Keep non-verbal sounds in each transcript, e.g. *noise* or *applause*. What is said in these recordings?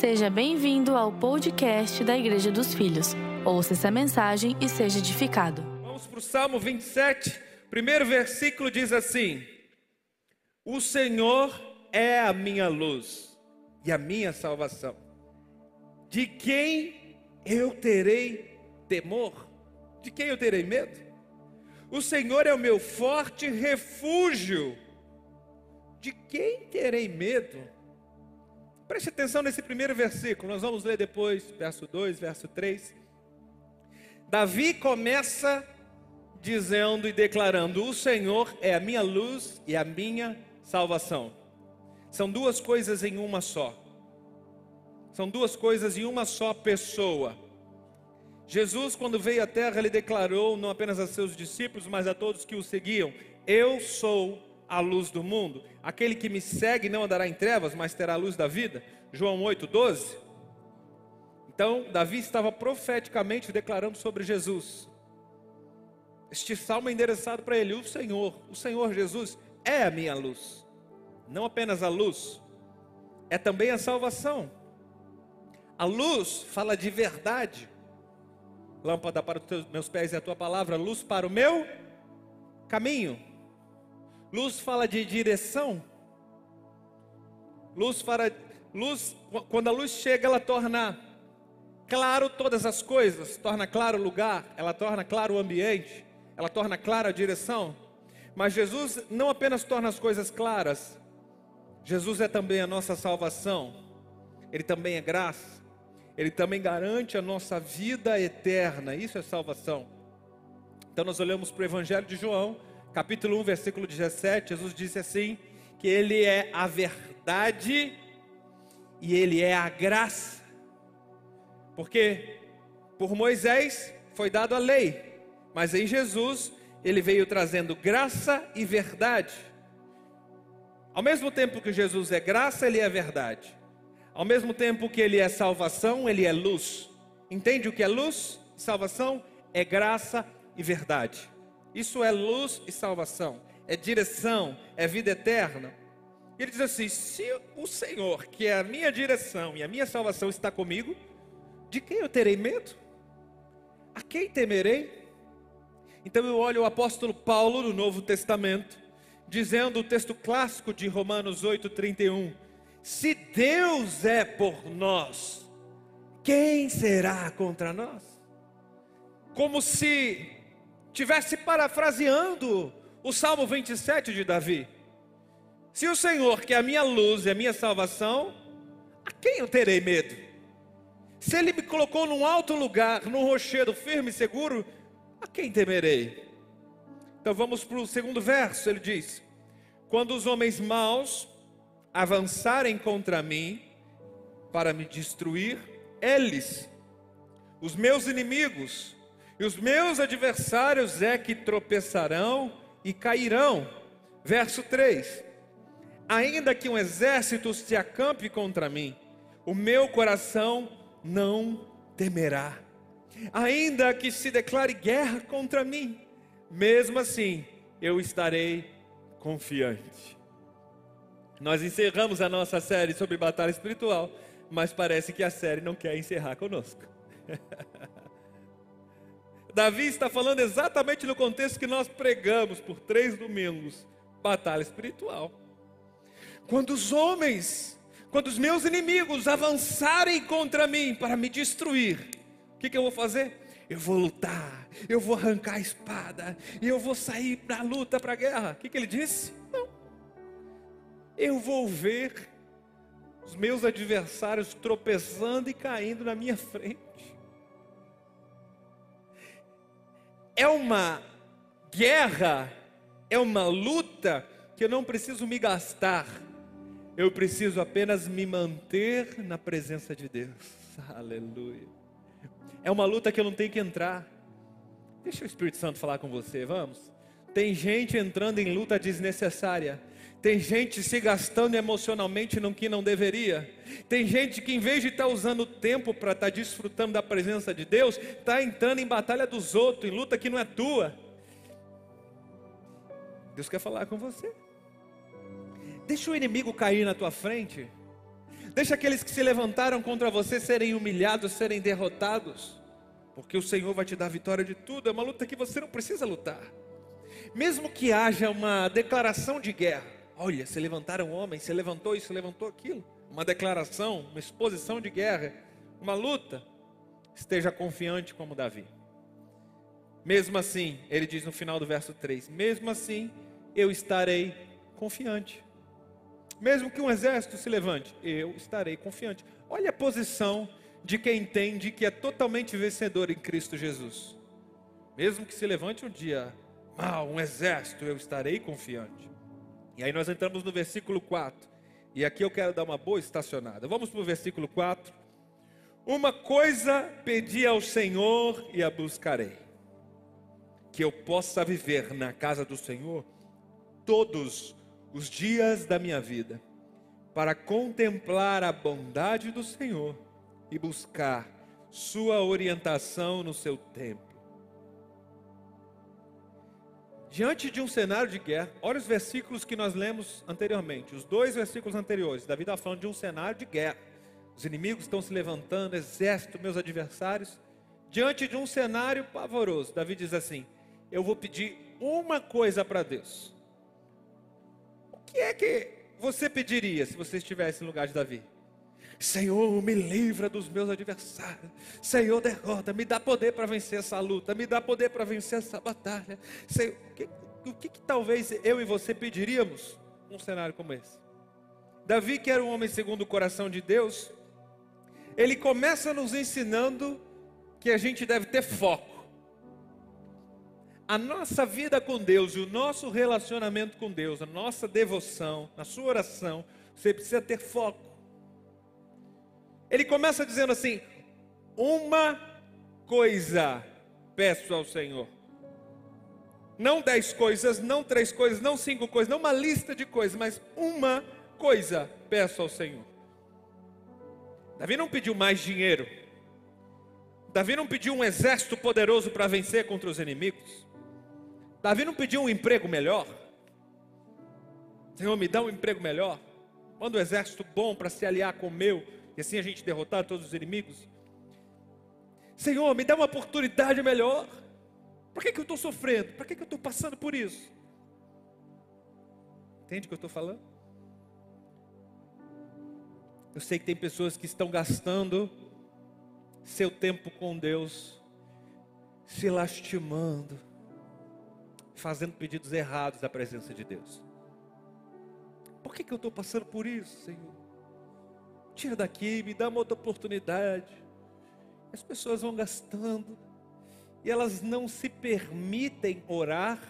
Seja bem-vindo ao podcast da Igreja dos Filhos. Ouça essa mensagem e seja edificado. Vamos para o Salmo 27, primeiro versículo diz assim: O Senhor é a minha luz e a minha salvação. De quem eu terei temor? De quem eu terei medo? O Senhor é o meu forte refúgio. De quem terei medo? Preste atenção nesse primeiro versículo, nós vamos ler depois, verso 2, verso 3. Davi começa dizendo e declarando: O Senhor é a minha luz e a minha salvação. São duas coisas em uma só. São duas coisas em uma só pessoa. Jesus, quando veio à terra, ele declarou não apenas a seus discípulos, mas a todos que o seguiam: Eu sou a luz do mundo. Aquele que me segue não andará em trevas, mas terá a luz da vida. João 8, 12. Então, Davi estava profeticamente declarando sobre Jesus. Este salmo é endereçado para ele: O Senhor, o Senhor Jesus é a minha luz. Não apenas a luz, é também a salvação. A luz fala de verdade. Lâmpada para os meus pés e a tua palavra, luz para o meu caminho. Luz fala de direção. Luz fala, luz, quando a luz chega, ela torna claro todas as coisas, torna claro o lugar, ela torna claro o ambiente, ela torna clara a direção. Mas Jesus não apenas torna as coisas claras, Jesus é também a nossa salvação. Ele também é graça. Ele também garante a nossa vida eterna. Isso é salvação. Então nós olhamos para o Evangelho de João, capítulo 1, versículo 17, Jesus disse assim: que Ele é a verdade e Ele é a graça. Porque por Moisés foi dado a lei, mas em Jesus Ele veio trazendo graça e verdade. Ao mesmo tempo que Jesus é graça, Ele é verdade. Ao mesmo tempo que Ele é salvação, Ele é luz. Entende o que é luz? Salvação é graça e verdade. Isso é luz e salvação, é direção, é vida eterna. Ele diz assim: se o Senhor, que é a minha direção e a minha salvação, está comigo, de quem eu terei medo? A quem temerei? Então eu olho o apóstolo Paulo no Novo Testamento, dizendo o texto clássico de Romanos 8,31: Se Deus é por nós, quem será contra nós? Como se tivesse parafraseando o Salmo 27 de Davi. Se o Senhor, que é a minha luz e a minha salvação, a quem eu terei medo? Se Ele me colocou num alto lugar, num rochedo firme e seguro, a quem temerei? Então vamos para o segundo verso, ele diz: Quando os homens maus avançarem contra mim para me destruir, eles, os meus inimigos, e os meus adversários é que tropeçarão e cairão. Verso 3: Ainda que um exército se acampe contra mim, o meu coração não temerá. Ainda que se declare guerra contra mim, mesmo assim eu estarei confiante. Nós encerramos a nossa série sobre batalha espiritual, mas parece que a série não quer encerrar conosco. *laughs* Davi está falando exatamente no contexto que nós pregamos por três domingos: batalha espiritual. Quando os homens, quando os meus inimigos avançarem contra mim para me destruir, o que, que eu vou fazer? Eu vou lutar, eu vou arrancar a espada, e eu vou sair para a luta, para a guerra. O que, que ele disse? Não. Eu vou ver os meus adversários tropeçando e caindo na minha frente. É uma guerra, é uma luta que eu não preciso me gastar, eu preciso apenas me manter na presença de Deus. Aleluia. É uma luta que eu não tenho que entrar. Deixa o Espírito Santo falar com você, vamos. Tem gente entrando em luta desnecessária tem gente se gastando emocionalmente no que não deveria. Tem gente que, em vez de estar tá usando o tempo para estar tá desfrutando da presença de Deus, está entrando em batalha dos outros, em luta que não é tua. Deus quer falar com você. Deixa o inimigo cair na tua frente. Deixa aqueles que se levantaram contra você serem humilhados, serem derrotados, porque o Senhor vai te dar vitória de tudo. É uma luta que você não precisa lutar. Mesmo que haja uma declaração de guerra, olha, se levantaram homens, se levantou isso, se levantou aquilo, uma declaração, uma exposição de guerra, uma luta, esteja confiante como Davi. Mesmo assim, ele diz no final do verso 3: Mesmo assim, eu estarei confiante. Mesmo que um exército se levante, eu estarei confiante. Olha a posição de quem entende que é totalmente vencedor em Cristo Jesus. Mesmo que se levante um dia mal, um exército, eu estarei confiante. E aí nós entramos no versículo 4. E aqui eu quero dar uma boa estacionada. Vamos para o versículo 4. Uma coisa pedi ao Senhor e a buscarei: que eu possa viver na casa do Senhor todos os dias da minha vida, para contemplar a bondade do Senhor e buscar Sua orientação no seu templo. Diante de um cenário de guerra, olha os versículos que nós lemos anteriormente, os dois versículos anteriores. Davi está falando de um cenário de guerra. Os inimigos estão se levantando, exército, meus adversários. Diante de um cenário pavoroso, Davi diz assim: Eu vou pedir uma coisa para Deus. O que é que você pediria se você estivesse no lugar de Davi? Senhor, me livra dos meus adversários. Senhor, derrota, me dá poder para vencer essa luta, me dá poder para vencer essa batalha. Senhor, o que, o que, que talvez eu e você pediríamos num cenário como esse? Davi, que era um homem segundo o coração de Deus, ele começa nos ensinando que a gente deve ter foco. A nossa vida com Deus e o nosso relacionamento com Deus, a nossa devoção, na sua oração, você precisa ter foco. Ele começa dizendo assim: Uma coisa peço ao Senhor. Não dez coisas, não três coisas, não cinco coisas, não uma lista de coisas, mas uma coisa peço ao Senhor. Davi não pediu mais dinheiro. Davi não pediu um exército poderoso para vencer contra os inimigos. Davi não pediu um emprego melhor. Senhor, me dá um emprego melhor. Manda um exército bom para se aliar com o meu. E assim a gente derrotar todos os inimigos. Senhor, me dá uma oportunidade melhor. Por que, que eu estou sofrendo? Por que, que eu estou passando por isso? Entende o que eu estou falando? Eu sei que tem pessoas que estão gastando seu tempo com Deus, se lastimando, fazendo pedidos errados da presença de Deus. Por que, que eu estou passando por isso, Senhor? Tira daqui, me dá uma outra oportunidade. As pessoas vão gastando e elas não se permitem orar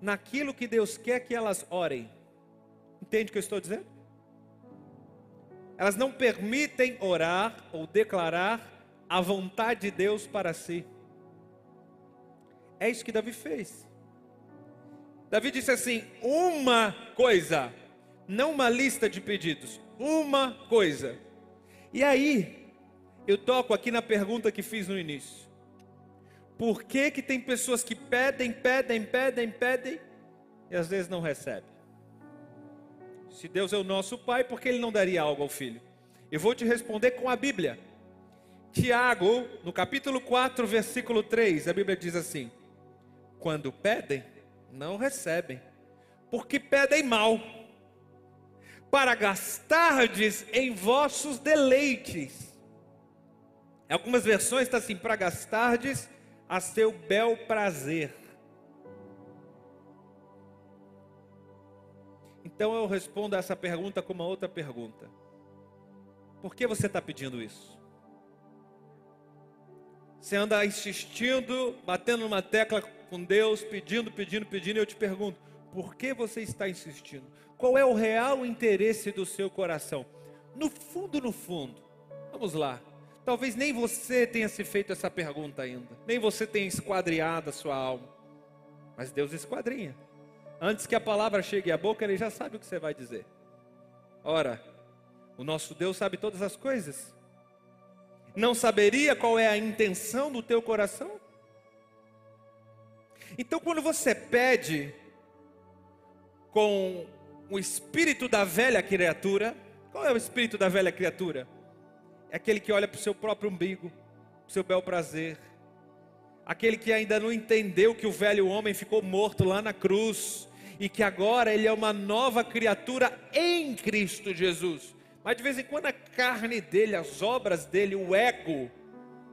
naquilo que Deus quer que elas orem. Entende o que eu estou dizendo? Elas não permitem orar ou declarar a vontade de Deus para si. É isso que Davi fez. Davi disse assim: uma coisa, não uma lista de pedidos, uma coisa. E aí, eu toco aqui na pergunta que fiz no início. Por que que tem pessoas que pedem, pedem, pedem, pedem e às vezes não recebem? Se Deus é o nosso Pai, por que Ele não daria algo ao Filho? Eu vou te responder com a Bíblia. Tiago, no capítulo 4, versículo 3, a Bíblia diz assim: Quando pedem, não recebem, porque pedem mal, para gastardes em vossos deleites. Em algumas versões está assim: para gastardes a seu bel prazer. Então eu respondo a essa pergunta com uma outra pergunta: Por que você está pedindo isso? Você anda insistindo, batendo numa tecla com Deus, pedindo, pedindo, pedindo, e eu te pergunto: por que você está insistindo? Qual é o real interesse do seu coração? No fundo, no fundo, vamos lá. Talvez nem você tenha se feito essa pergunta ainda, nem você tenha esquadriado a sua alma, mas Deus esquadrinha. Antes que a palavra chegue à boca, ele já sabe o que você vai dizer. Ora, o nosso Deus sabe todas as coisas. Não saberia qual é a intenção do teu coração? Então, quando você pede com um espírito da velha criatura. Qual é o espírito da velha criatura? É aquele que olha para o seu próprio umbigo, para o seu bel prazer. Aquele que ainda não entendeu que o velho homem ficou morto lá na cruz e que agora ele é uma nova criatura em Cristo Jesus. Mas de vez em quando a carne dele, as obras dele, o ego,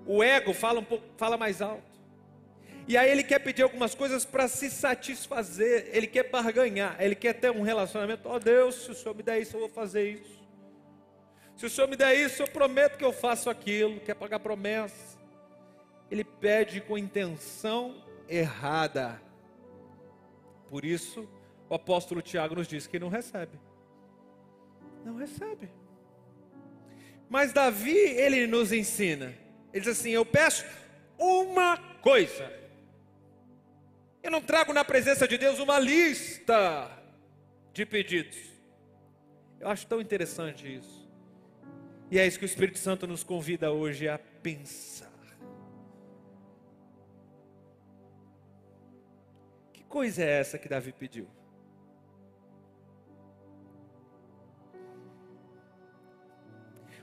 o ego fala um pouco, fala mais alto. E aí ele quer pedir algumas coisas para se satisfazer, ele quer barganhar, ele quer ter um relacionamento. Ó oh Deus, se o Senhor me der isso, eu vou fazer isso. Se o Senhor me der isso, eu prometo que eu faço aquilo. Quer pagar promessa? Ele pede com intenção errada. Por isso, o apóstolo Tiago nos diz que não recebe. Não recebe. Mas Davi, ele nos ensina. Ele diz assim: Eu peço uma coisa eu não trago na presença de Deus uma lista de pedidos. Eu acho tão interessante isso. E é isso que o Espírito Santo nos convida hoje a pensar. Que coisa é essa que Davi pediu?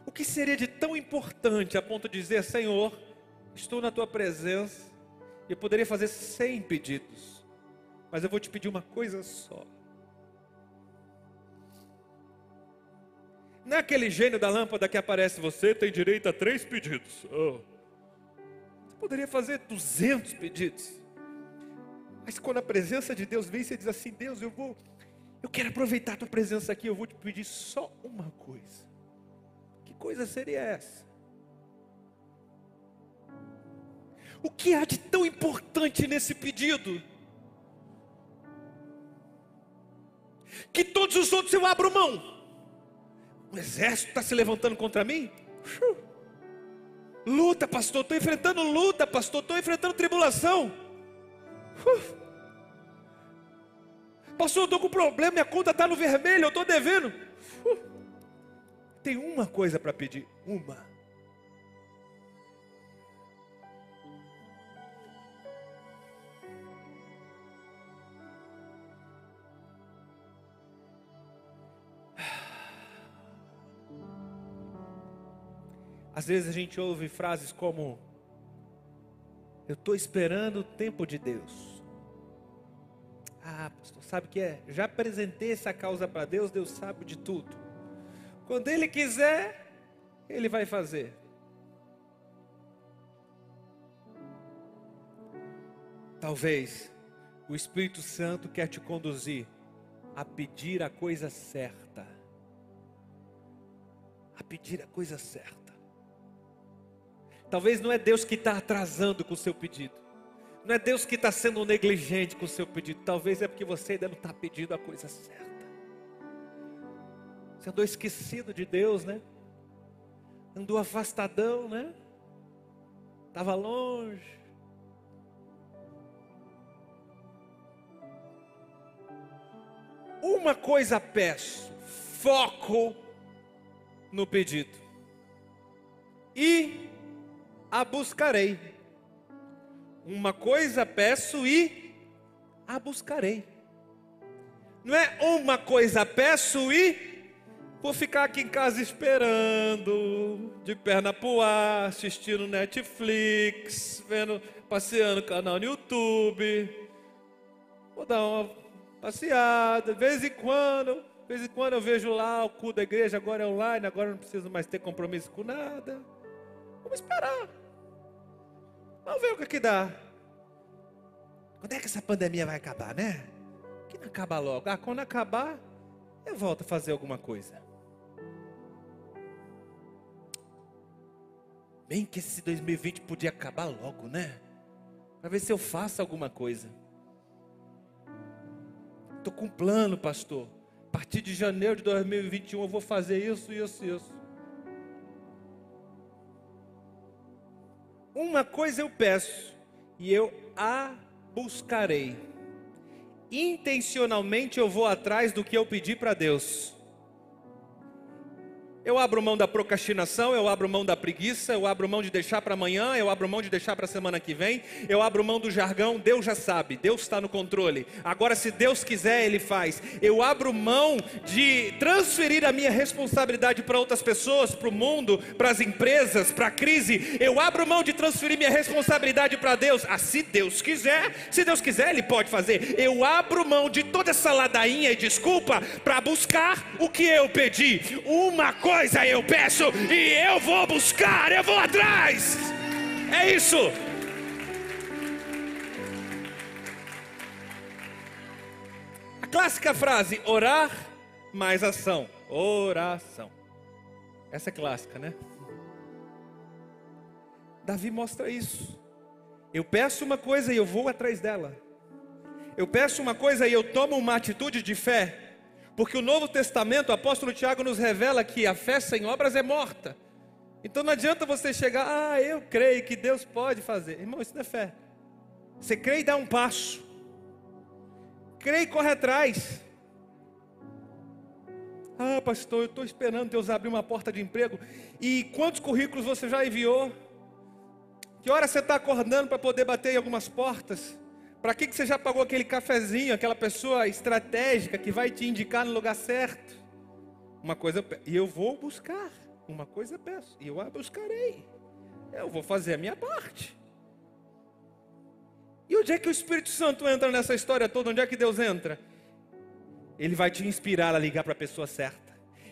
O que seria de tão importante a ponto de dizer, Senhor, estou na tua presença, eu poderia fazer cem pedidos, mas eu vou te pedir uma coisa só. Não é aquele gênio da lâmpada que aparece, você tem direito a três pedidos. Oh. Você poderia fazer duzentos pedidos. Mas quando a presença de Deus vem, você diz assim: Deus, eu vou, eu quero aproveitar a tua presença aqui, eu vou te pedir só uma coisa. Que coisa seria essa? O que há de tão importante nesse pedido? Que todos os outros eu abro mão. O exército está se levantando contra mim? Luta, pastor, estou enfrentando luta, pastor, estou enfrentando tribulação. Pastor, estou com problema, minha conta está no vermelho, eu estou devendo. Tem uma coisa para pedir, uma. Às vezes a gente ouve frases como: Eu estou esperando o tempo de Deus. Ah, pastor, sabe o que é? Já apresentei essa causa para Deus, Deus sabe de tudo. Quando Ele quiser, Ele vai fazer. Talvez o Espírito Santo quer te conduzir a pedir a coisa certa. A pedir a coisa certa. Talvez não é Deus que está atrasando com o seu pedido. Não é Deus que está sendo negligente com o seu pedido. Talvez é porque você ainda não está pedindo a coisa certa. Você andou esquecido de Deus, né? Andou afastadão, né? Estava longe. Uma coisa peço: foco no pedido. E a buscarei. Uma coisa peço e a buscarei. Não é uma coisa peço e vou ficar aqui em casa esperando, de perna pro ar, assistindo Netflix, vendo, passeando no canal no YouTube. Vou dar uma passeada, de vez em quando, de vez em quando eu vejo lá o cu da igreja, agora é online, agora não preciso mais ter compromisso com nada. Vamos esperar. Vamos ver o que, que dá. Quando é que essa pandemia vai acabar, né? Que não acaba logo. Ah, quando acabar, eu volto a fazer alguma coisa. Bem que esse 2020 podia acabar logo, né? Para ver se eu faço alguma coisa. Estou com um plano, pastor. A partir de janeiro de 2021 eu vou fazer isso, isso, isso. Uma coisa eu peço, e eu a buscarei. Intencionalmente eu vou atrás do que eu pedi para Deus. Eu abro mão da procrastinação, eu abro mão da preguiça, eu abro mão de deixar para amanhã, eu abro mão de deixar para a semana que vem, eu abro mão do jargão, Deus já sabe, Deus está no controle. Agora, se Deus quiser, Ele faz. Eu abro mão de transferir a minha responsabilidade para outras pessoas, para o mundo, para as empresas, para a crise. Eu abro mão de transferir minha responsabilidade para Deus. Ah, se Deus quiser, se Deus quiser, Ele pode fazer. Eu abro mão de toda essa ladainha e desculpa para buscar o que eu pedi. Uma coisa coisa eu peço e eu vou buscar, eu vou atrás. É isso. A clássica frase: orar mais ação. Oração. Essa é clássica, né? Davi mostra isso. Eu peço uma coisa e eu vou atrás dela. Eu peço uma coisa e eu tomo uma atitude de fé. Porque o Novo Testamento, o apóstolo Tiago nos revela que a fé sem obras é morta. Então não adianta você chegar, ah, eu creio que Deus pode fazer. Irmão, isso não é fé. Você crê e dá um passo. Crê e corre atrás. Ah, pastor, eu estou esperando Deus abrir uma porta de emprego. E quantos currículos você já enviou? Que hora você está acordando para poder bater em algumas portas? Para que, que você já pagou aquele cafezinho, aquela pessoa estratégica que vai te indicar no lugar certo? Uma coisa, e eu vou buscar, uma coisa peço, e eu a buscarei. Eu vou fazer a minha parte. E onde é que o Espírito Santo entra nessa história toda? Onde é que Deus entra? Ele vai te inspirar a ligar para a pessoa certa.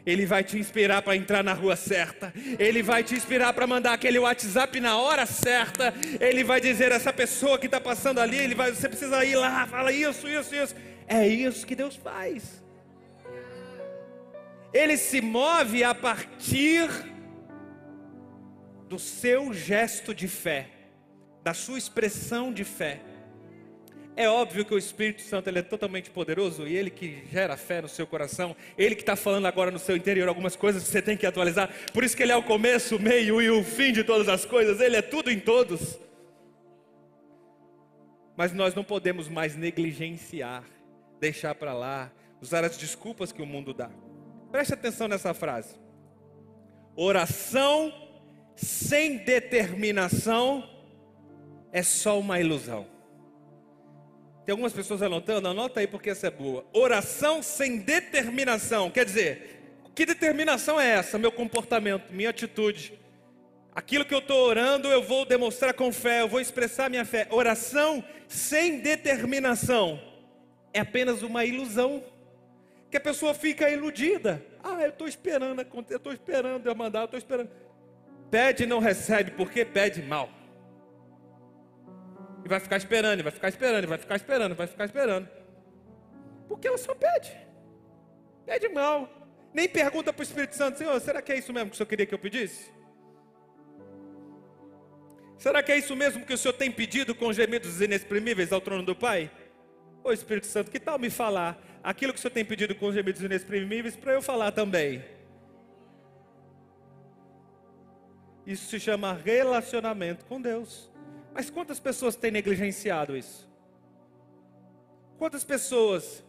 Ele vai te inspirar para entrar na rua certa. Ele vai te inspirar para mandar aquele WhatsApp na hora certa. Ele vai dizer essa pessoa que está passando ali, ele vai, você precisa ir lá, fala isso, isso, isso. É isso que Deus faz. Ele se move a partir do seu gesto de fé, da sua expressão de fé. É óbvio que o Espírito Santo ele é totalmente poderoso e ele que gera fé no seu coração, ele que está falando agora no seu interior algumas coisas que você tem que atualizar. Por isso que ele é o começo, o meio e o fim de todas as coisas. Ele é tudo em todos. Mas nós não podemos mais negligenciar, deixar para lá, usar as desculpas que o mundo dá. Preste atenção nessa frase. Oração sem determinação é só uma ilusão. Tem algumas pessoas anotando, anota aí porque essa é boa. Oração sem determinação, quer dizer, que determinação é essa? Meu comportamento, minha atitude. Aquilo que eu estou orando, eu vou demonstrar com fé, eu vou expressar minha fé. Oração sem determinação é apenas uma ilusão. Que a pessoa fica iludida. Ah, eu estou esperando, eu estou esperando eu mandar, eu estou esperando. Pede e não recebe, porque pede mal. Vai ficar esperando, vai ficar esperando, vai ficar esperando, vai ficar esperando. Porque ela só pede. Pede mal. Nem pergunta para o Espírito Santo, Senhor, será que é isso mesmo que o Senhor queria que eu pedisse? Será que é isso mesmo que o Senhor tem pedido com gemidos inexprimíveis ao trono do Pai? Ô Espírito Santo, que tal me falar aquilo que o Senhor tem pedido com gemidos inexprimíveis para eu falar também? Isso se chama relacionamento com Deus. Mas quantas pessoas têm negligenciado isso? Quantas pessoas estão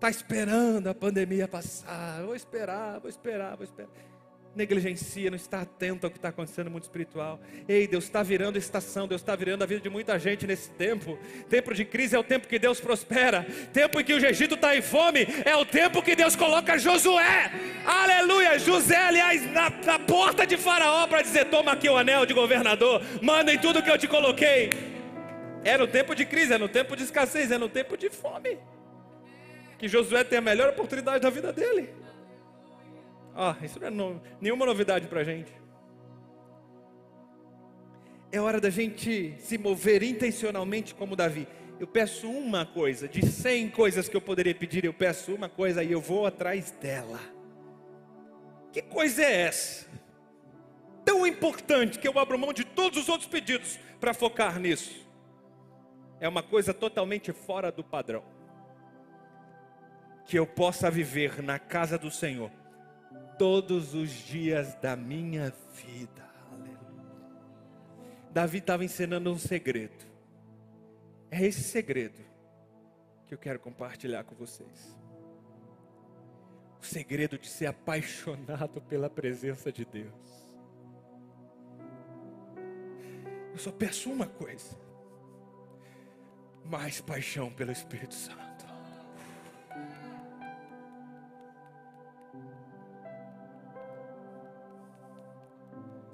tá esperando a pandemia passar? Vou esperar, vou esperar, vou esperar. Negligencia, não está atento ao que está acontecendo no mundo espiritual. Ei, Deus está virando estação, Deus está virando a vida de muita gente nesse tempo. Tempo de crise é o tempo que Deus prospera. Tempo em que o Egito está em fome é o tempo que Deus coloca Josué. Aleluia! José, aliás, na, na porta de Faraó para dizer: Toma aqui o anel de governador, mandem tudo que eu te coloquei. É no tempo de crise, é no tempo de escassez, é no tempo de fome. Que Josué tem a melhor oportunidade da vida dele. Ah, isso não é no, nenhuma novidade para a gente. É hora da gente se mover intencionalmente como Davi. Eu peço uma coisa, de cem coisas que eu poderia pedir, eu peço uma coisa e eu vou atrás dela. Que coisa é essa? Tão importante que eu abro mão de todos os outros pedidos para focar nisso. É uma coisa totalmente fora do padrão. Que eu possa viver na casa do Senhor todos os dias da minha vida. Aleluia. Davi estava ensinando um segredo. É esse segredo que eu quero compartilhar com vocês. o segredo de ser apaixonado pela presença de Deus. Eu só peço uma coisa: mais paixão pelo Espírito Santo.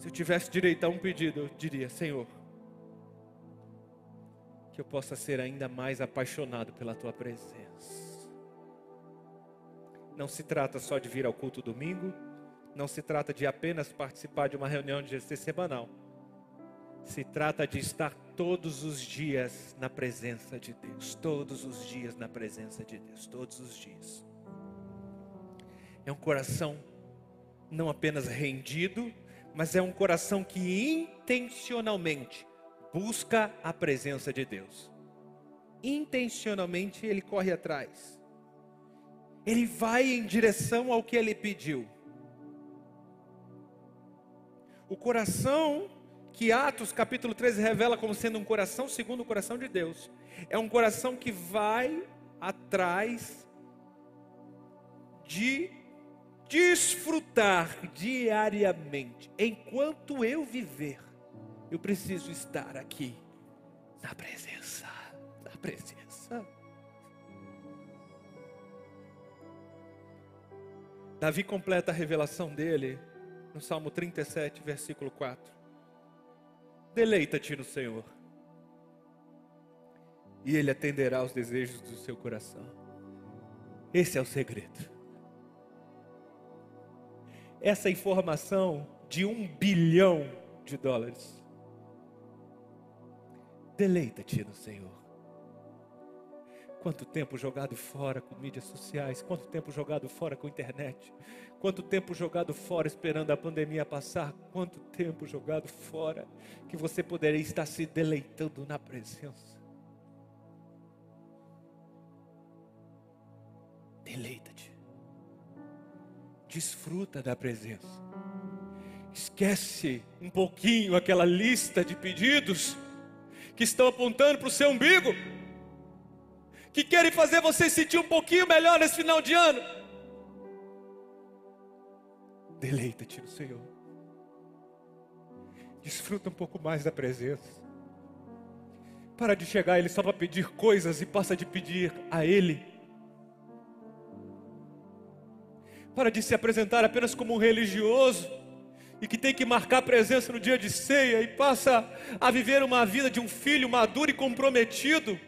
Se eu tivesse direito a um pedido, eu diria: Senhor, que eu possa ser ainda mais apaixonado pela tua presença. Não se trata só de vir ao culto domingo, não se trata de apenas participar de uma reunião de GC semanal. Se trata de estar todos os dias na presença de Deus, todos os dias na presença de Deus, todos os dias. É um coração não apenas rendido, mas é um coração que intencionalmente busca a presença de Deus. Intencionalmente ele corre atrás. Ele vai em direção ao que ele pediu. O coração que Atos capítulo 13 revela como sendo um coração segundo o coração de Deus, é um coração que vai atrás de desfrutar diariamente. Enquanto eu viver, eu preciso estar aqui na presença, na presença. Davi completa a revelação dele no Salmo 37, versículo 4. Deleita-te no Senhor, e Ele atenderá aos desejos do seu coração. Esse é o segredo. Essa informação de um bilhão de dólares. Deleita-te no Senhor. Quanto tempo jogado fora com mídias sociais, quanto tempo jogado fora com internet, quanto tempo jogado fora esperando a pandemia passar, quanto tempo jogado fora que você poderia estar se deleitando na presença. Deleita-te, desfruta da presença, esquece um pouquinho aquela lista de pedidos que estão apontando para o seu umbigo que querem fazer você sentir um pouquinho melhor nesse final de ano. Deleita-te no Senhor. Desfruta um pouco mais da presença. Para de chegar a Ele só para pedir coisas e passa de pedir a Ele. Para de se apresentar apenas como um religioso e que tem que marcar presença no dia de ceia e passa a viver uma vida de um filho maduro e comprometido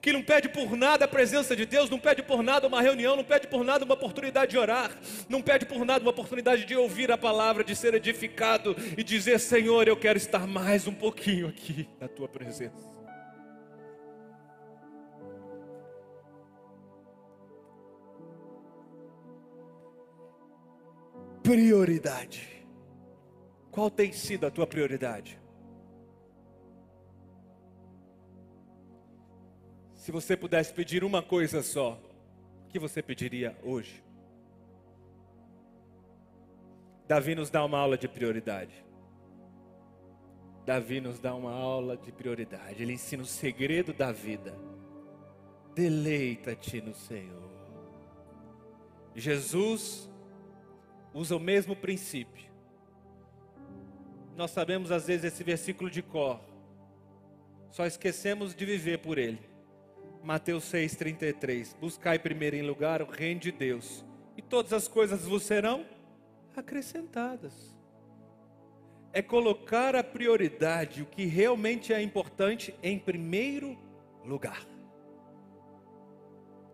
que não pede por nada a presença de Deus, não pede por nada uma reunião, não pede por nada uma oportunidade de orar, não pede por nada uma oportunidade de ouvir a palavra, de ser edificado e dizer: Senhor, eu quero estar mais um pouquinho aqui na tua presença. Prioridade. Qual tem sido a tua prioridade? Se você pudesse pedir uma coisa só, o que você pediria hoje? Davi nos dá uma aula de prioridade. Davi nos dá uma aula de prioridade. Ele ensina o segredo da vida. Deleita-te no Senhor. Jesus usa o mesmo princípio. Nós sabemos às vezes esse versículo de cor. Só esquecemos de viver por ele. Mateus 6,33. Buscai primeiro em lugar o reino de Deus, e todas as coisas vos serão acrescentadas. É colocar a prioridade, o que realmente é importante, em primeiro lugar.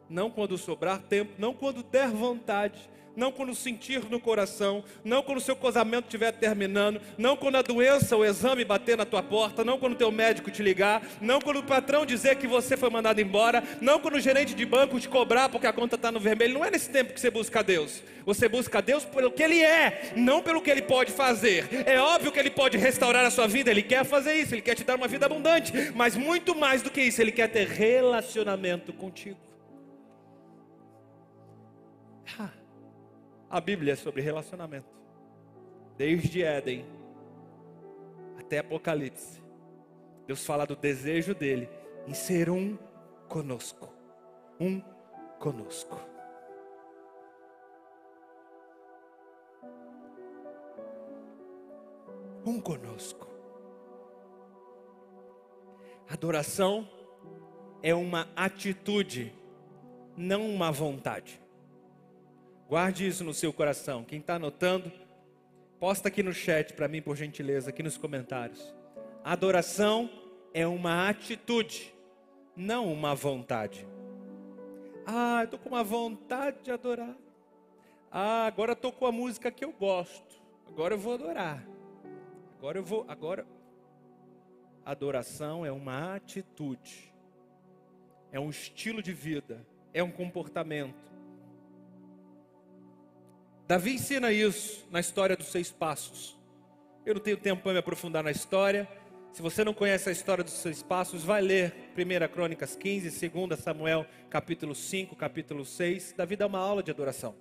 Não quando sobrar tempo, não quando der vontade, não quando sentir no coração, não quando o seu casamento estiver terminando, não quando a doença, o exame bater na tua porta, não quando o teu médico te ligar, não quando o patrão dizer que você foi mandado embora, não quando o gerente de banco te cobrar porque a conta está no vermelho. Não é nesse tempo que você busca Deus. Você busca Deus pelo que Ele é, não pelo que Ele pode fazer. É óbvio que Ele pode restaurar a sua vida, Ele quer fazer isso, Ele quer te dar uma vida abundante, mas muito mais do que isso, Ele quer ter relacionamento contigo. Ah. A Bíblia é sobre relacionamento. Desde Éden até Apocalipse. Deus fala do desejo dele em ser um conosco. Um conosco. Um conosco. Adoração é uma atitude, não uma vontade. Guarde isso no seu coração. Quem está anotando, posta aqui no chat para mim, por gentileza, aqui nos comentários. Adoração é uma atitude, não uma vontade. Ah, eu estou com uma vontade de adorar. Ah, agora estou com a música que eu gosto. Agora eu vou adorar. Agora eu vou. Agora. Adoração é uma atitude, é um estilo de vida, é um comportamento. Davi ensina isso na história dos seis passos. Eu não tenho tempo para me aprofundar na história. Se você não conhece a história dos seis passos, vai ler 1 Crônicas 15, 2 Samuel capítulo 5, capítulo 6. Davi dá uma aula de adoração.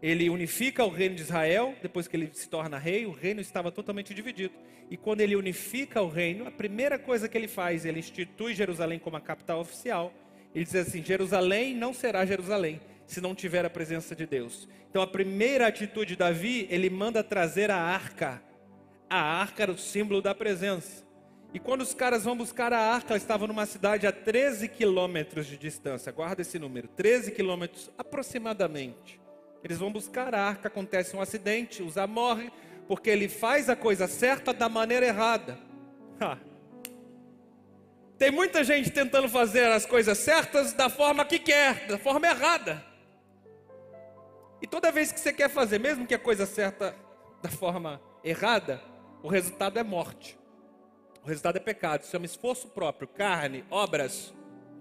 Ele unifica o reino de Israel, depois que ele se torna rei, o reino estava totalmente dividido. E quando ele unifica o reino, a primeira coisa que ele faz, ele institui Jerusalém como a capital oficial. Ele diz assim: Jerusalém não será Jerusalém se não tiver a presença de Deus. Então a primeira atitude de Davi, ele manda trazer a arca a arca era o símbolo da presença. E quando os caras vão buscar a arca, ela estava numa cidade a 13 quilômetros de distância. Guarda esse número, 13 quilômetros aproximadamente. Eles vão buscar a arca, acontece um acidente, Usa morre, porque ele faz a coisa certa da maneira errada. Ha. Tem muita gente tentando fazer as coisas certas da forma que quer, da forma errada. E toda vez que você quer fazer, mesmo que a coisa certa da forma errada, o resultado é morte. O resultado é pecado. Isso chama esforço próprio, carne, obras.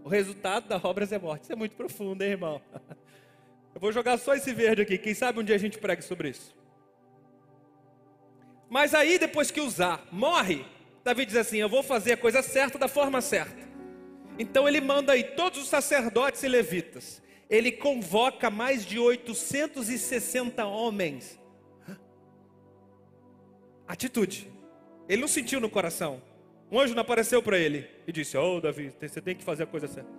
O resultado das obras é morte. Isso é muito profundo, hein, irmão? *laughs* Eu vou jogar só esse verde aqui. Quem sabe um dia a gente pregue sobre isso. Mas aí, depois que usar, morre. Davi diz assim: Eu vou fazer a coisa certa da forma certa. Então ele manda aí todos os sacerdotes e levitas. Ele convoca mais de 860 homens Atitude. Ele não sentiu no coração. Um anjo não apareceu para ele e disse: Oh, Davi, você tem que fazer a coisa certa.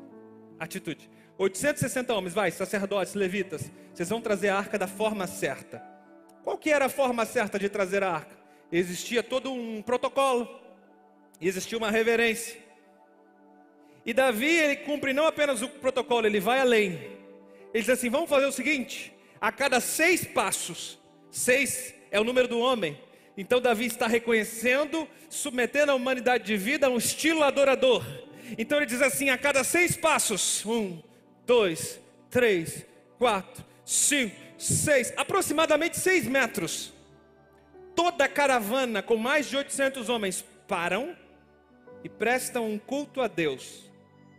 Atitude. 860 homens, vai, sacerdotes, levitas, vocês vão trazer a arca da forma certa. Qual que era a forma certa de trazer a arca? Existia todo um protocolo, existia uma reverência. E Davi, ele cumpre não apenas o protocolo, ele vai além. Ele diz assim: vamos fazer o seguinte: a cada seis passos, seis é o número do homem, então Davi está reconhecendo, submetendo a humanidade de vida a um estilo adorador. Então ele diz assim: a cada seis passos, um, dois, três, quatro, cinco, seis, aproximadamente seis metros. Toda a caravana com mais de 800 homens param e prestam um culto a Deus.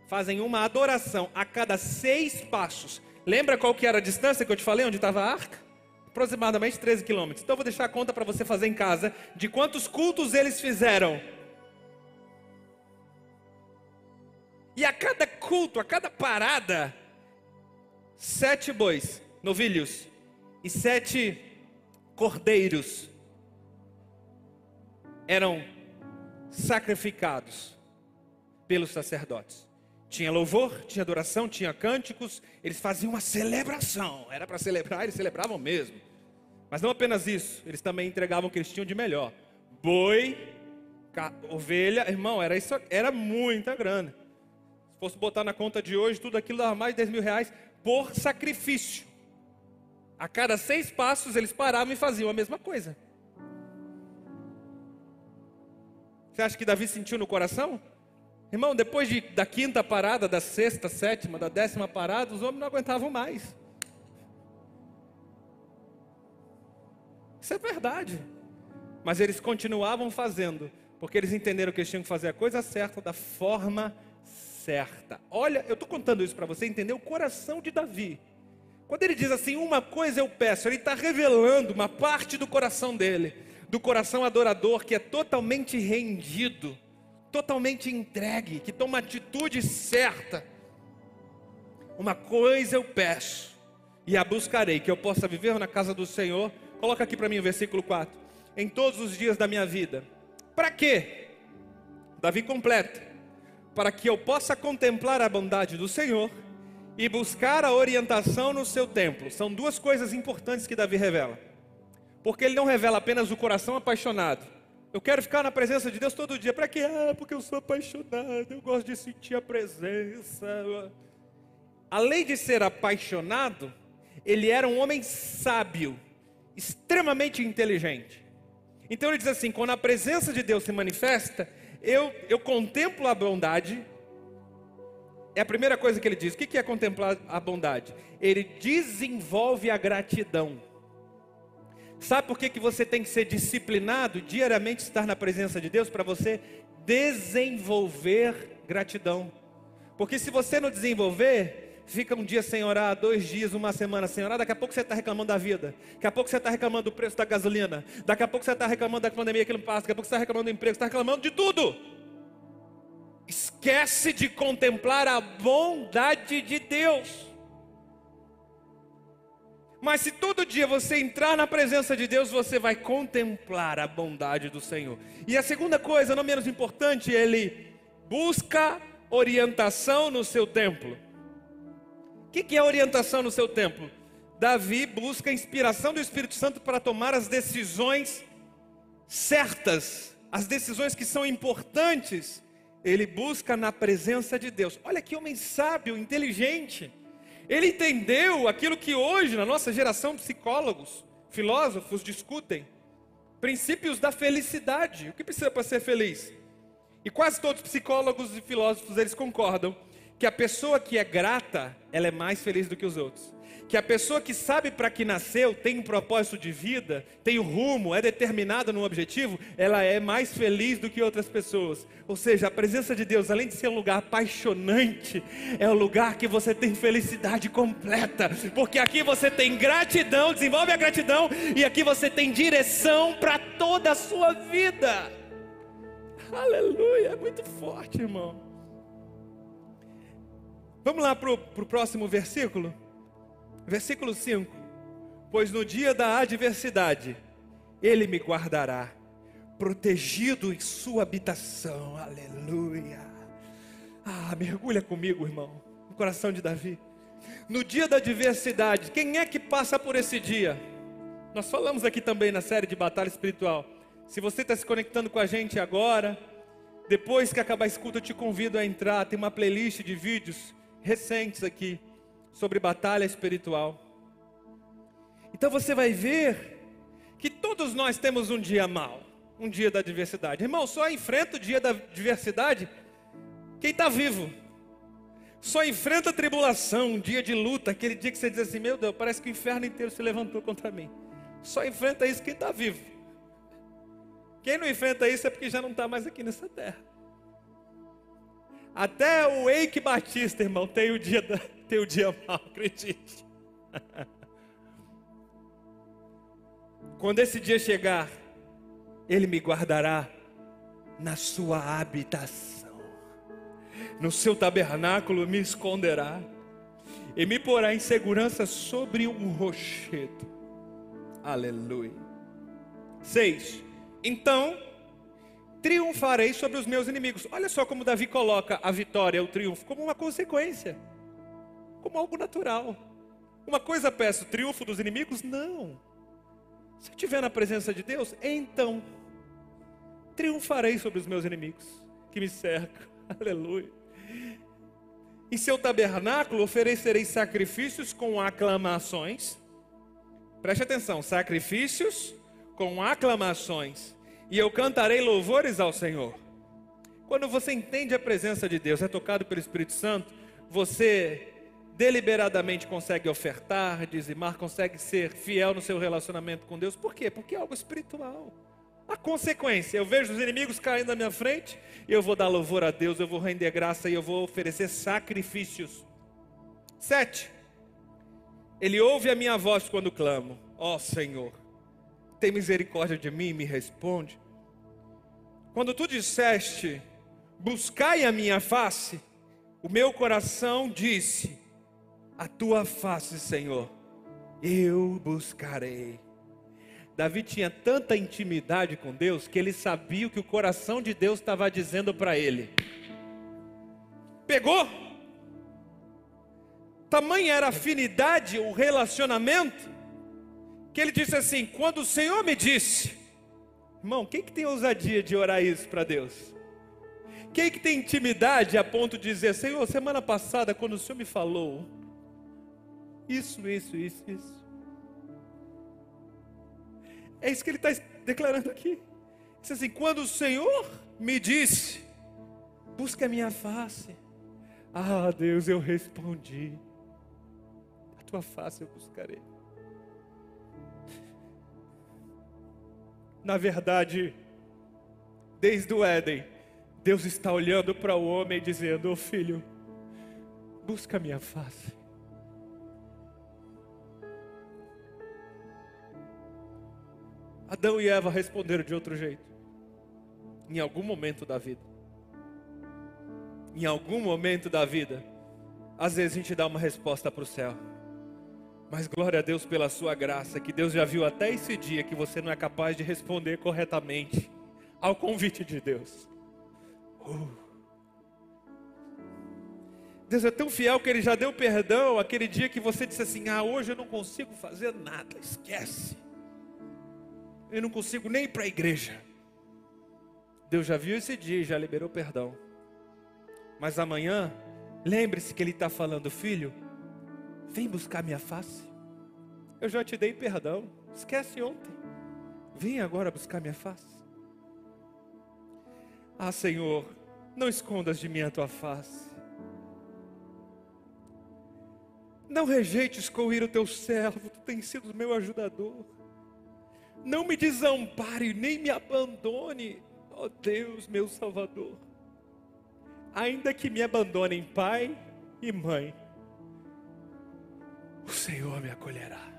Fazem uma adoração a cada seis passos. Lembra qual que era a distância que eu te falei onde estava a arca? aproximadamente 13 quilômetros. Então eu vou deixar a conta para você fazer em casa de quantos cultos eles fizeram. E a cada culto, a cada parada, sete bois, novilhos, e sete cordeiros eram sacrificados pelos sacerdotes. Tinha louvor, tinha adoração, tinha cânticos, eles faziam uma celebração. Era para celebrar, eles celebravam mesmo. Mas não apenas isso, eles também entregavam o que eles tinham de melhor: boi, ovelha, irmão, era, isso, era muita grana. Se fosse botar na conta de hoje, tudo aquilo dava mais de 10 mil reais por sacrifício. A cada seis passos eles paravam e faziam a mesma coisa. Você acha que Davi sentiu no coração? Irmão, depois de, da quinta parada, da sexta, sétima, da décima parada, os homens não aguentavam mais. Isso é verdade. Mas eles continuavam fazendo, porque eles entenderam que eles tinham que fazer a coisa certa da forma certa. Olha, eu estou contando isso para você entender o coração de Davi. Quando ele diz assim, uma coisa eu peço, ele está revelando uma parte do coração dele, do coração adorador que é totalmente rendido totalmente entregue, que toma a atitude certa. Uma coisa eu peço, e a buscarei, que eu possa viver na casa do Senhor. Coloca aqui para mim o versículo 4. Em todos os dias da minha vida. Para quê? Davi completa. Para que eu possa contemplar a bondade do Senhor e buscar a orientação no seu templo. São duas coisas importantes que Davi revela. Porque ele não revela apenas o coração apaixonado. Eu quero ficar na presença de Deus todo dia. Para quê? Ah, porque eu sou apaixonado, eu gosto de sentir a presença. Além de ser apaixonado, ele era um homem sábio, extremamente inteligente. Então ele diz assim: quando a presença de Deus se manifesta, eu, eu contemplo a bondade. É a primeira coisa que ele diz. O que é contemplar a bondade? Ele desenvolve a gratidão. Sabe por que, que você tem que ser disciplinado diariamente estar na presença de Deus? Para você desenvolver gratidão. Porque se você não desenvolver, fica um dia sem orar, dois dias, uma semana sem orar, daqui a pouco você está reclamando da vida, daqui a pouco você está reclamando do preço da gasolina, daqui a pouco você está reclamando da pandemia que não passa, daqui a pouco você está reclamando do emprego, você está reclamando de tudo. Esquece de contemplar a bondade de Deus. Mas se todo dia você entrar na presença de Deus, você vai contemplar a bondade do Senhor. E a segunda coisa, não menos importante, ele busca orientação no seu templo. O que é orientação no seu templo? Davi busca inspiração do Espírito Santo para tomar as decisões certas, as decisões que são importantes. Ele busca na presença de Deus. Olha que homem sábio, inteligente. Ele entendeu aquilo que hoje, na nossa geração, psicólogos, filósofos discutem: princípios da felicidade. O que precisa para ser feliz? E quase todos os psicólogos e filósofos eles concordam que a pessoa que é grata, ela é mais feliz do que os outros que a pessoa que sabe para que nasceu, tem um propósito de vida, tem um rumo, é determinada no objetivo, ela é mais feliz do que outras pessoas. Ou seja, a presença de Deus, além de ser um lugar apaixonante, é um lugar que você tem felicidade completa, porque aqui você tem gratidão, desenvolve a gratidão, e aqui você tem direção para toda a sua vida. Aleluia, é muito forte, irmão. Vamos lá para o próximo versículo? Versículo 5: Pois no dia da adversidade, Ele me guardará, protegido em Sua habitação. Aleluia. Ah, mergulha comigo, irmão, no coração de Davi. No dia da adversidade, quem é que passa por esse dia? Nós falamos aqui também na série de batalha espiritual. Se você está se conectando com a gente agora, depois que acabar a escuta, eu te convido a entrar. Tem uma playlist de vídeos recentes aqui sobre batalha espiritual. Então você vai ver que todos nós temos um dia mal, um dia da adversidade. Irmão, só enfrenta o dia da adversidade quem está vivo. Só enfrenta a tribulação, um dia de luta, aquele dia que você diz assim: Meu Deus, parece que o inferno inteiro se levantou contra mim. Só enfrenta isso quem está vivo. Quem não enfrenta isso é porque já não está mais aqui nessa terra. Até o Eike Batista, irmão, tem o dia da, tem o dia mal, *laughs* acredite. Quando esse dia chegar, Ele me guardará na sua habitação, no seu tabernáculo me esconderá, e me porá em segurança sobre um rochedo. Aleluia. 6. Então triunfarei sobre os meus inimigos. Olha só como Davi coloca a vitória, o triunfo, como uma consequência como algo natural. Uma coisa peço, triunfo dos inimigos? Não. Se eu estiver na presença de Deus, então triunfarei sobre os meus inimigos que me cercam. *laughs* Aleluia. Em seu tabernáculo oferecerei sacrifícios com aclamações. Preste atenção, sacrifícios com aclamações. E eu cantarei louvores ao Senhor. Quando você entende a presença de Deus, é tocado pelo Espírito Santo, você deliberadamente consegue ofertar, dizimar, consegue ser fiel no seu relacionamento com Deus. Por quê? Porque é algo espiritual. A consequência, eu vejo os inimigos caindo na minha frente, eu vou dar louvor a Deus, eu vou render graça e eu vou oferecer sacrifícios. Sete. Ele ouve a minha voz quando clamo. Ó oh, Senhor, tem misericórdia de mim e me responde. Quando tu disseste, buscai a minha face, o meu coração disse, a tua face, Senhor, eu buscarei. Davi tinha tanta intimidade com Deus que ele sabia o que o coração de Deus estava dizendo para ele. Pegou? Tamanha era a afinidade, o relacionamento, que ele disse assim: Quando o Senhor me disse, irmão, quem que tem ousadia de orar isso para Deus? Quem que tem intimidade a ponto de dizer, Senhor, semana passada, quando o Senhor me falou, isso, isso, isso, isso. É isso que ele está declarando aqui. Diz assim: quando o Senhor me disse, busca a minha face. Ah, Deus, eu respondi. A tua face eu buscarei. Na verdade, desde o Éden, Deus está olhando para o homem e dizendo: oh, filho, busca a minha face. Adão e Eva responderam de outro jeito. Em algum momento da vida. Em algum momento da vida. Às vezes a gente dá uma resposta para o céu. Mas glória a Deus pela sua graça, que Deus já viu até esse dia que você não é capaz de responder corretamente ao convite de Deus. Uh. Deus é tão fiel que Ele já deu perdão aquele dia que você disse assim: Ah, hoje eu não consigo fazer nada, esquece. Eu não consigo nem ir para a igreja. Deus já viu esse dia e já liberou perdão. Mas amanhã, lembre-se que Ele está falando, filho, vem buscar minha face. Eu já te dei perdão. Esquece ontem. Vem agora buscar minha face. Ah, Senhor, não escondas de mim a tua face. Não rejeites com ir o teu servo, tu tens sido meu ajudador. Não me desampare, nem me abandone, ó Deus, meu Salvador. Ainda que me abandonem pai e mãe, o Senhor me acolherá.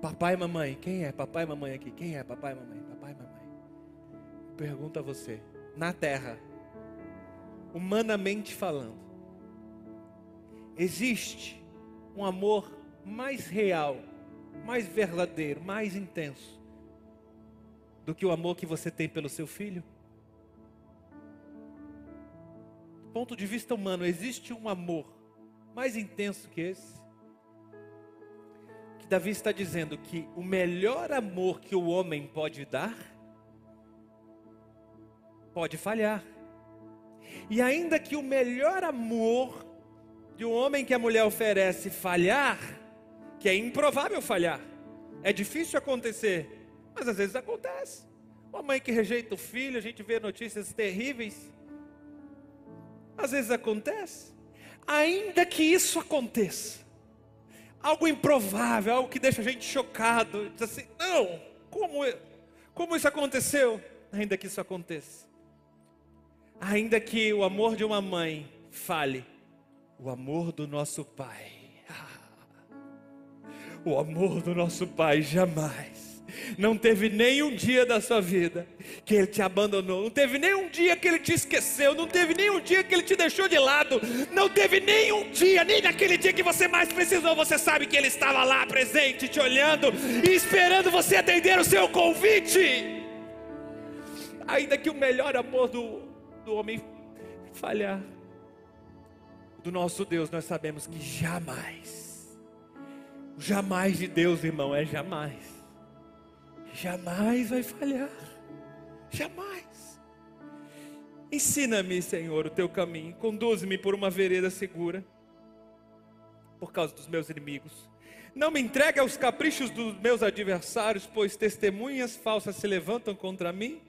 Papai e mamãe, quem é papai e mamãe aqui? Quem é papai e mamãe? Papai e mamãe. Pergunta a você, na terra, humanamente falando, existe um amor mais real, mais verdadeiro, mais intenso do que o amor que você tem pelo seu filho? Ponto de vista humano, existe um amor mais intenso que esse? Que Davi está dizendo que o melhor amor que o homem pode dar pode falhar. E ainda que o melhor amor de um homem que a mulher oferece falhar, que é improvável falhar. É difícil acontecer, mas às vezes acontece. Uma mãe que rejeita o filho, a gente vê notícias terríveis. Às vezes acontece. Ainda que isso aconteça, algo improvável, algo que deixa a gente chocado, diz assim: não, como, como isso aconteceu? Ainda que isso aconteça, ainda que o amor de uma mãe fale, o amor do nosso Pai *laughs* o amor do nosso Pai jamais. Não teve nenhum dia da sua vida que Ele te abandonou, não teve nenhum dia que Ele te esqueceu, não teve nenhum dia que Ele te deixou de lado, não teve nenhum dia, nem naquele dia que você mais precisou, você sabe que Ele estava lá presente, te olhando e esperando você atender o seu convite. Ainda que o melhor amor do, do homem falhar, do nosso Deus, nós sabemos que jamais jamais de Deus, irmão, é jamais. Jamais vai falhar. Jamais. Ensina-me, Senhor, o teu caminho. Conduz-me por uma vereda segura. Por causa dos meus inimigos. Não me entregue aos caprichos dos meus adversários, pois testemunhas falsas se levantam contra mim,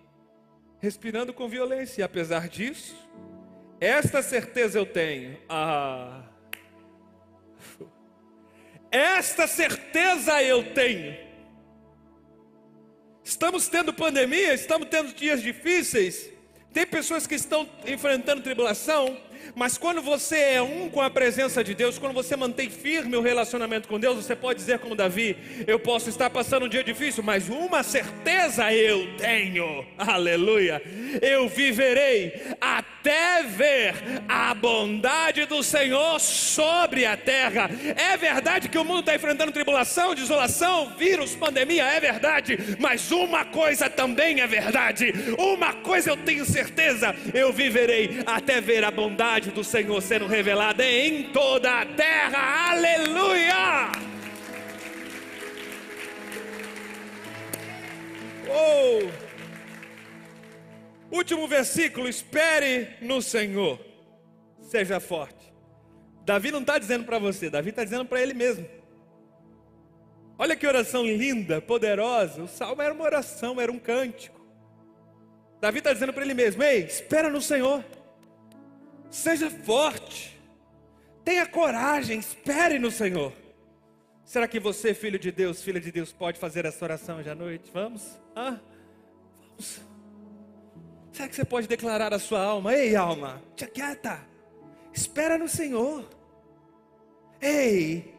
respirando com violência. E apesar disso, esta certeza eu tenho. Ah, esta certeza eu tenho. Estamos tendo pandemia, estamos tendo dias difíceis. Tem pessoas que estão enfrentando tribulação, mas quando você é um com a presença de Deus, quando você mantém firme o relacionamento com Deus, você pode dizer como Davi: Eu posso estar passando um dia difícil, mas uma certeza eu tenho, *laughs* aleluia, eu viverei até ver a bondade do Senhor sobre a terra. É verdade que o mundo está enfrentando tribulação, desolação, vírus, pandemia, é verdade, mas uma coisa também é verdade, uma coisa eu tenho certeza: eu viverei até ver a bondade bondade do Senhor sendo revelada em toda a terra. Aleluia! Oh! Último versículo: espere no Senhor, seja forte. Davi não está dizendo para você, Davi está dizendo para ele mesmo. Olha que oração linda, poderosa. O salmo era uma oração, era um cântico. Davi está dizendo para ele mesmo: Ei, espera no Senhor seja forte, tenha coragem, espere no Senhor. Será que você, filho de Deus, filha de Deus, pode fazer essa oração hoje à noite? Vamos? Ah, vamos. Será que você pode declarar a sua alma? Ei, alma, te quieta, espera no Senhor. Ei,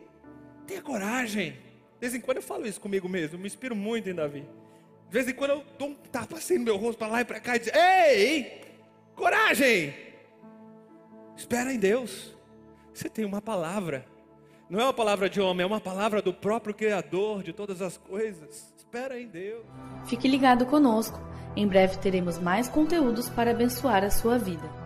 tenha coragem. De vez em quando eu falo isso comigo mesmo, me inspiro muito em Davi. De vez em quando eu dou um tapa assim no meu rosto para lá e para cá e digo: Ei, coragem, espera em Deus. Você tem uma palavra, não é uma palavra de homem, é uma palavra do próprio Criador de todas as coisas. Espera em Deus. Fique ligado conosco. Em breve teremos mais conteúdos para abençoar a sua vida.